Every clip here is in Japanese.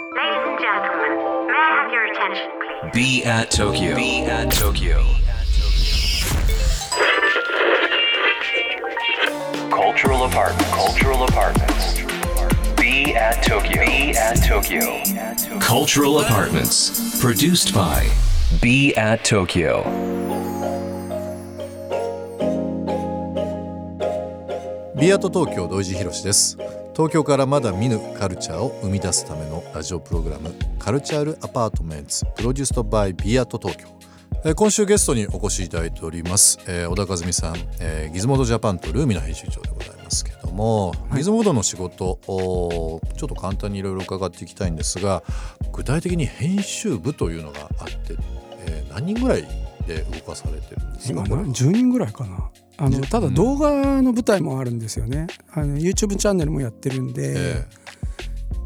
Ladies and gentlemen, may I have your attention, please? Be at Tokyo. Be at Tokyo. Cultural apartment. Cultural apartments. Be at Tokyo. Be at Tokyo. Cultural apartments. Produced by Be at Tokyo. ビアート東京土井地博です 東京からまだ見ぬカルチャーを生み出すためのラジオプログラムカルチャールアパートメンツプロデューストバイビアート東京えー今週ゲストにお越しいただいております、えー小田和美さん、えーギズモードジャパンとルーミの編集長でございますけども、ギズモードの仕事おーちょっと簡単にいろいろ伺っていきたいんですが具体的に編集部というのがあって、えー何人ぐらいで動かされてるんですか？今なこれ10人ぐらいかなあのただ動画の舞台もあるんですよね。あの YouTube チャンネルもやってるんで、え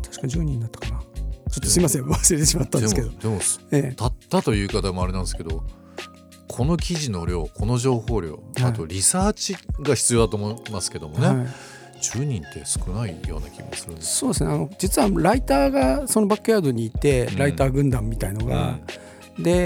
確か10人だったかな。ちょっとすいません。忘れてしまったんーですけど。でもええ。たったという言い方もあれなんですけどこの記事の量この情報量はい。あとリサーチが必要だと思いますけどもね、はい。10人って少ないような気もするんですそうですね。あの実はライターがそのバックヤードにいて、うん。ライター軍団みたいのが、でえっ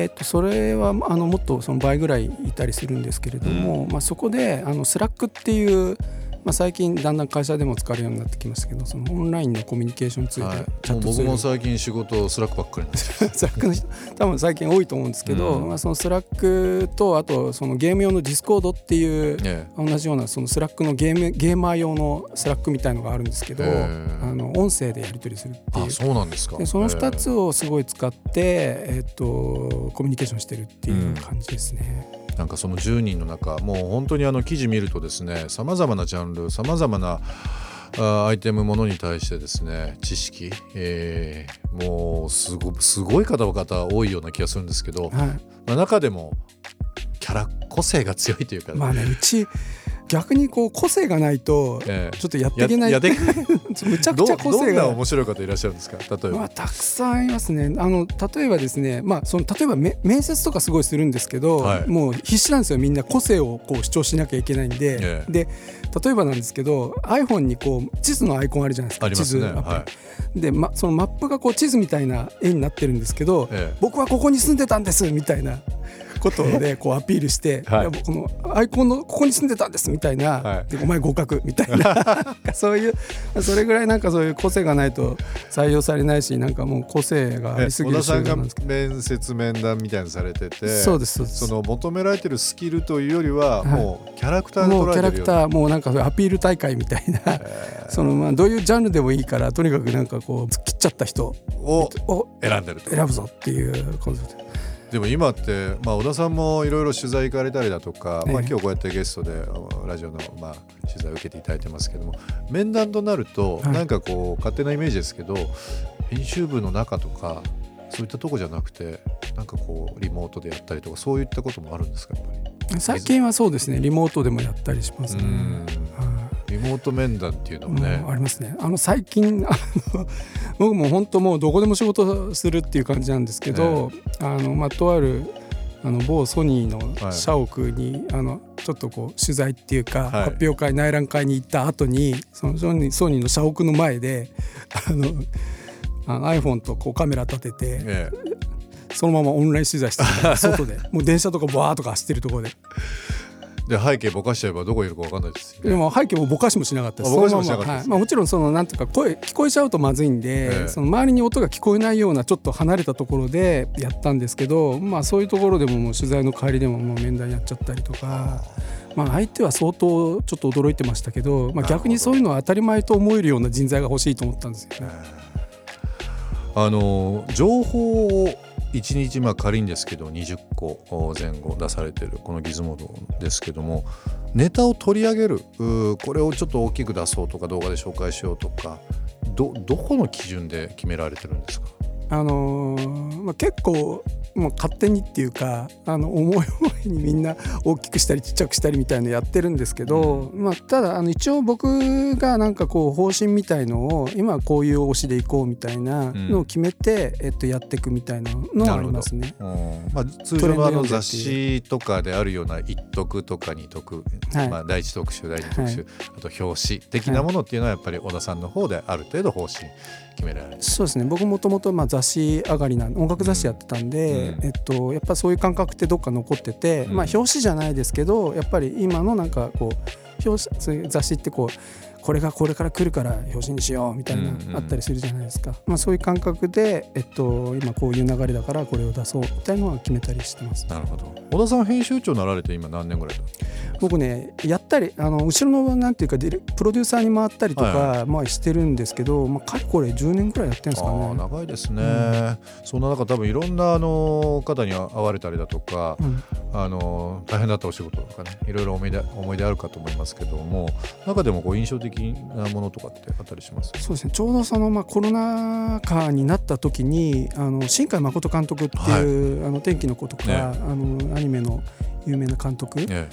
とそれはあのもっとその倍ぐらいいたりするんですけれども、まあ、そこであの Slack っていう、まあ、最近だんだん会社でも使えるようになってきましたけどそのオンラインのコミュニケーションツール、はい、チャットツール。もう僕も最近仕事 Slack ばっかりなんですよ。スラックの人 多分最近多いと思うんですけど、うん。まあ、その Slack とあとそのゲーム用の Discord っていう、え同じようなその Slack のゲームゲーマー用の Slack みたいのがあるんですけど、へーあの音声でやり取りするっていう。あそうなんですか。でその2つをすごい使って、えっとコミュニケーションしてるっていう感じですね。なんかその10人の中もう本当にあの記事見るとですねさまざまなジャンルさまざまなあアイテムものに対してですね知識、えーもうすごすごい方々多いような気がするんですけど、はい。まあ、中でもキャラ個性が強いというか、まあねうち逆にこう個性がないとええ。ちょっとやっていけない、ややっていけむちゃくどちゃ個どんな性が面白い方いらっしゃるんですか？例えば、まあ、たくさんいますね。あの例えばですね、まあ、その例えばめ面接とかすごいするんですけど、はい。もう必死なんですよ。みんな個性をこう主張しなきゃいけないんで、ええ。で例えばなんですけど iPhone にこう地図のアイコンあるじゃないですか。ありますね。地図アプ。リはで、ま、そのマップがこう地図みたいな絵になってるんですけど、ええ。僕はここに住んでたんですみたいなことでこうアピールして、はい。このアイコンのここに住んでたんですみたいな、はい。でお前合格みたいな そういうそれぐらいなんかそういう個性がないと採用されないしなんかもう個性があえりすぎる小田さんが面接面談みたいなのされててそうですその求められてるスキルというよりは、はい。もうキャラクターでもうキャラク捉えてるようターもうなんかアピール大会みたいな、そのまあどういうジャンルでもいいからとにかくなんかこう突っ切っちゃった人をを選んでると。選ぶぞっていうことででも今って、まあ、小田さんもいろいろ取材行かれたりだとか、まあ、ええ今日こうやってゲストであラジオの、まあ、取材を受けていただいてますけども面談となると、はいなんかこう勝手なイメージですけど編集部の中とかそういったとこじゃなくてなんかこうリモートでやったりとかそういったこともあるんですかやっぱり？最近はそうですねリモートでもやったりしますね。うんはいリモート面談っていうのもね、ありますね。あの最近 あの僕も本当もうどこでも仕事するっていう感じなんですけど、あのまあとあるあの某ソニーのはい。社屋に、あのちょっとこう取材っていうか、はい。発表会内覧会に行った後にそのソニーソニーの社屋の前であのあの iPhone とこうカメラ立ててえそのままオンライン取材してた外で。もう電車とかバーとか走ってるところで。えで背景ぼかしちゃえばどこいるか分かんないですよね。でも背景もぼかしもしなかったです。あぼかしもはいまあもちろんそのなんていうか声聞こえちゃうとまずいんで、ええその周りに音が聞こえないようなちょっと離れたところでやったんですけど、まあそういうところでももう取材の帰りでももう面談やっちゃったりとか。まあ相手は相当ちょっと驚いてましたけど、まあ、逆にそういうのは当たり前と思えるような人材が欲しいと思ったんですよね。あの情報を1日まあ仮にですけど20個前後出されてるこのギズモードですけどもネタを取り上げるこれをちょっと大きく出そうとか動画で紹介しようとかどどこの基準で決められてるんですか？あのーまあ、結構もう勝手にっていうかあの思い思にみんな大きくしたりちっちゃくしたりみたいのやってるんですけど、まあ、ただあの一応僕がなんかこう方針みたいのを今はこういう推しでいこうみたいなのを決めて、えっと、やっていくみたいなのはありますね。まあ、通常のあの雑誌とかであるような一徳とか二徳、はい、まあ、第一特集第二特集、はい、あと表紙的なものっていうのはやっぱり小田さんの方である程度方針決められる。そうですね。僕もともと雑誌上がりな音楽雑誌やってたんで、うん、えっと、やっぱそういう感覚ってどっか残ってて、うん、まあ表紙じゃないですけどやっぱり今のなんかこう表紙雑誌ってこうこれがこれから来るから表紙にしようみたいなあったりするじゃないですか、まあ、そういう感覚で、えっと、今こういう流れだからこれを出そうみたいなのは決めたりしてます。なるほど。小田さん編集長なられて今何年ぐらい僕ねやったりあの後ろのなんていうかプロデューサーに回ったりとか、はいはい、まあ、してるんですけど、まあ、かれこれ10年ぐらいやってるんですかね。長いですね、うん、そんな中多分いろんなあの方に会われたりだとか、うん、あの大変だったお仕事とかねいろいろ思い出思い出あるかと思いますけども中でもこう印象的なものとかってあったりします？そうですね。ちょうどその、まあ、コロナ禍になった時にあの新海誠監督っていう、はい、あの天気の子とか、ね、あのアニメの有名な監督、ね。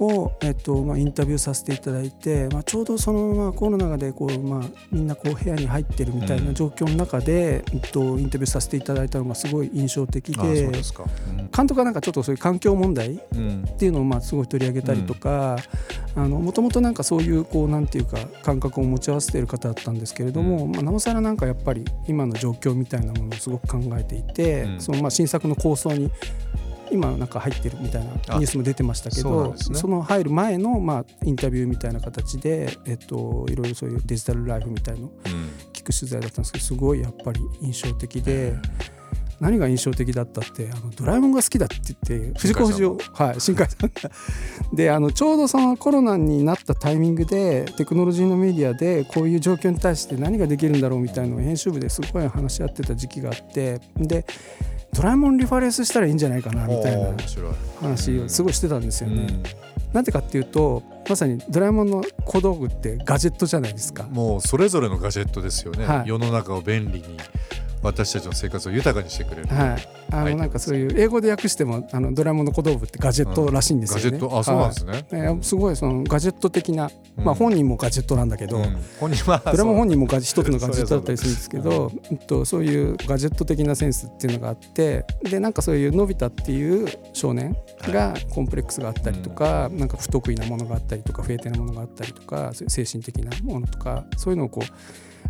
を、えっとまあ、インタビューさせていただいて、まあ、ちょうどその、まあ、コロナでこう、まあ、みんなこう部屋に入ってるみたいな状況の中で、うん、えっと、インタビューさせていただいたのがすごい印象的で、うん、監督はなんかちょっとそういう環境問題っていうのをまあすごい取り上げたりとかもともとなんかそういうこうなんていうか感覚を持ち合わせている方だったんですけれども、うん、まあ、なおさらなんかやっぱり今の状況みたいなものをすごく考えていて、そのまあ新作の構想に今なんか入ってるみたいなニュースも出てましたけどそ、ね,、の入る前のまあインタビューみたいな形で、えっと、いろいろそういうデジタルライフみたいの聞く取材だったんですけどすごいやっぱり印象的で。何が印象的だったってあのドラえもんが好きだって言って藤子不二雄はい新海さんが。であのちょうどそのコロナになったタイミングでテクノロジーのメディアでこういう状況に対して何ができるんだろうみたいなのを編集部ですごい話し合ってた時期があってでドラえもんリファレンスしたらいいんじゃないかなみたいな話をすごいしてたんですよね。なんでかっていうとまさにドラえもんの小道具ってガジェットじゃないですか。もうそれぞれのガジェットですよね、はい、世の中を便利に私たちの生活を豊かにしてくれる、はい、あのなんかそういう英語で訳してもあのドラえもんの小道具ってガジェットらしいんですよね。ガジェット？あそうなんですね。はい、すごいそのガジェット的な、まあ本人もガジェットなんだけど、うん、本人はドラえもん本人もガジ一つのガジェットだったりするんですけど、うん、とそういうガジェット的なセンスっていうのがあってでなんかそういうのび太っていう少年がコンプレックスがあったりとか、なんか不得意なものがあったりとか不得手なものがあったりとか精神的なものとかそういうのをこう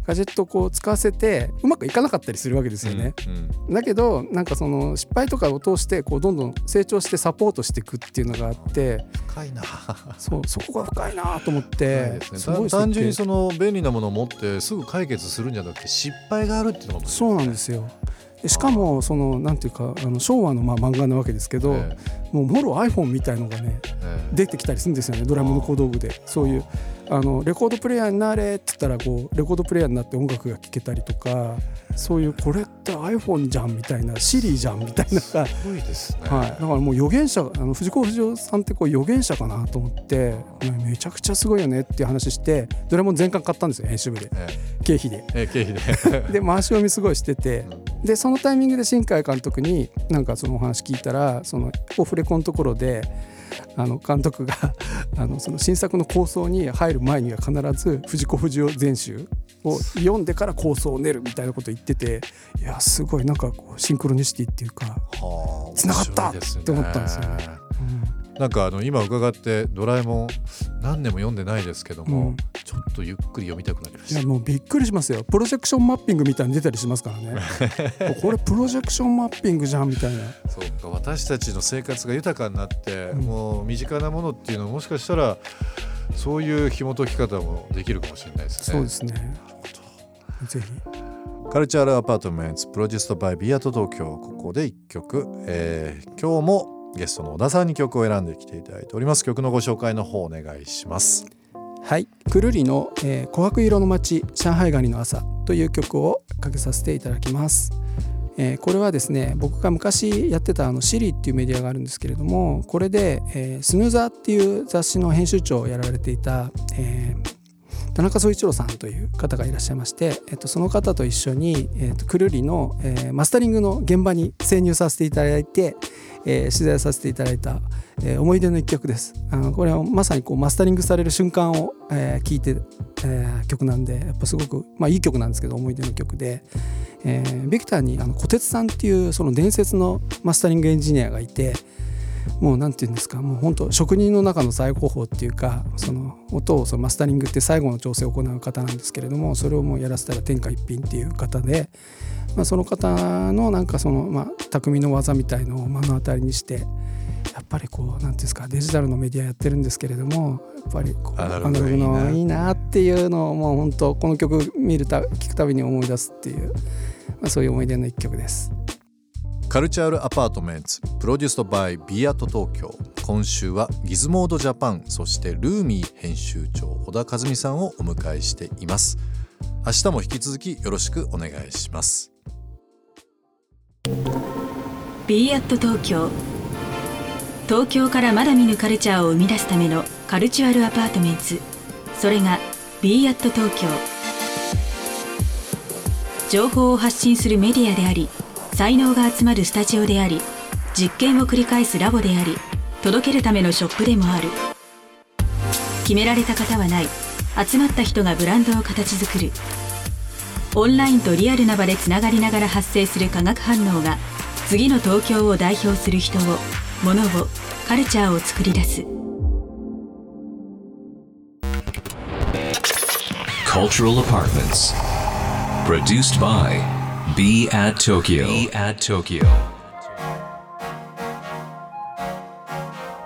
ガジェットをこう使わせてうまくいかなかったりするわけですよね。うんうん、だけどなんかその失敗とかを通してこうどんどん成長してサポートしていくっていうのがあって深いな。そうそこが深いなと思って、すね、単純にその便利なものを持ってすぐ解決するんじゃなくて失敗があるっていうのが、ね、そうなんですよ。しかもそのなんていうかあの昭和のまあ漫画なわけですけど、えー、もうもろ iPhone みたいのがね、えー、出てきたりするんですよねドラムの小道具で。そういうあのレコードプレーヤーになれって言ったらこうレコードプレーヤーになって音楽が聴けたりとかそういうこれって iPhone じゃんみたいなシリーじゃんみたいな。すごいですね、はい、だからもう予言者あの藤子不二雄さんってこう予言者かなと思ってめちゃくちゃすごいよねっていう話してドラえもん全巻買ったんですよ編集部で、ええ、経費で、ええ、経費で。で回し読みすごいしてて、うん、でそのタイミングで新海監督になんかそのお話聞いたらそのオフレコのところであの監督が あのその新作の構想に入る前には必ず藤子不二雄全集を読んでから構想を練るみたいなこと言ってていやすごいなんかこうシンクロニシティっていうかつながったって思ったんですよね。なんかあの今伺って「ドラえもん」何年も読んでないですけども、うん、ちょっとゆっくり読みたくなりました。いやもうびっくりしますよ。プロジェクションマッピングみたいに出たりしますからね。これプロジェクションマッピングじゃんみたいな。そうか私たちの生活が豊かになって、うん、もう身近なものっていうのももしかしたらそういう紐解き方もできるかもしれないですね。そうですね。ぜひカルチャールアパートメントプロデュースバイビアート東京ここで1曲、えー、今日もゲストの小田さんに曲を選んできていただいております。曲のご紹介の方お願いします。はい。くるりの、えー、琥珀色の街上海ガニの朝という曲をかけさせていただきます。えー、これはですね僕が昔やってたあのシリっていうメディアがあるんですけれどもこれで、えー、スヌーザーっていう雑誌の編集長をやられていた、えー、田中総一郎さんという方がいらっしゃいまして、えっと、その方と一緒に、えっと、くるりの、えー、マスタリングの現場に潜入させていただいて、えー、取材させていただいた、えー、思い出の一曲です。あのこれはまさにこうマスタリングされる瞬間を、えー、いて、えー、曲なんでやっぱすごく、まあ、いい曲なんですけど思い出の曲で、えー、ビクターにあの小鉄さんっていうその伝説のマスタリングエンジニアがいてもう何て言うんですかもう本当職人の中の最高峰っていうかその音をそのマスタリングって最後の調整を行う方なんですけれどもそれをもうやらせたら天下一品っていう方で、まあ、その方のなんかその、まあ、匠の技みたいのを目の当たりにしてやっぱりこう何ていうんですかデジタルのメディアやってるんですけれどもやっぱりこうアナログのいいなっていうのをもう本当この曲見るた聞くたびに思い出すっていう、まあ、そういう思い出の一曲です。カルチャールアパートメンツプロデュースドバイビアート東京。今週はギズモードジャパンそしてルーミー編集長小田和美さんをお迎えしています。明日も引き続きよろしくお願いしますビーアット東京東京からまだ見ぬカルチャーを生み出すための Cultural Apartments。それがビーアット東京情報を発信するメディアであり才能が集まるスタジオであり実験を繰り返すラボであり届けるためのショップでもある。決められた型はない。集まった人がブランドを形作る。オンラインとリアルな場でつながりながら発生する化学反応が次の東京を代表する人を物をカルチャーを作り出す Cultural Apartments Produced by Be at Tokyo. Be at Tokyo.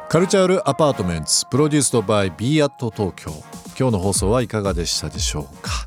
カルチャールアパートメンツプロデュースドバイ Be at 東京今日の放送はいかがでしたでしょうか、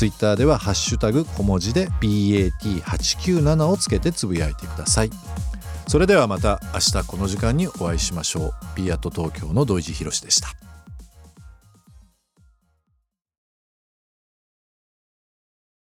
ツイッターではハッシュタグ小文字で bat897 をつけてつぶやいてください。それではまた明日この時間にお会いしましょう。B アット東京の土井地博でした。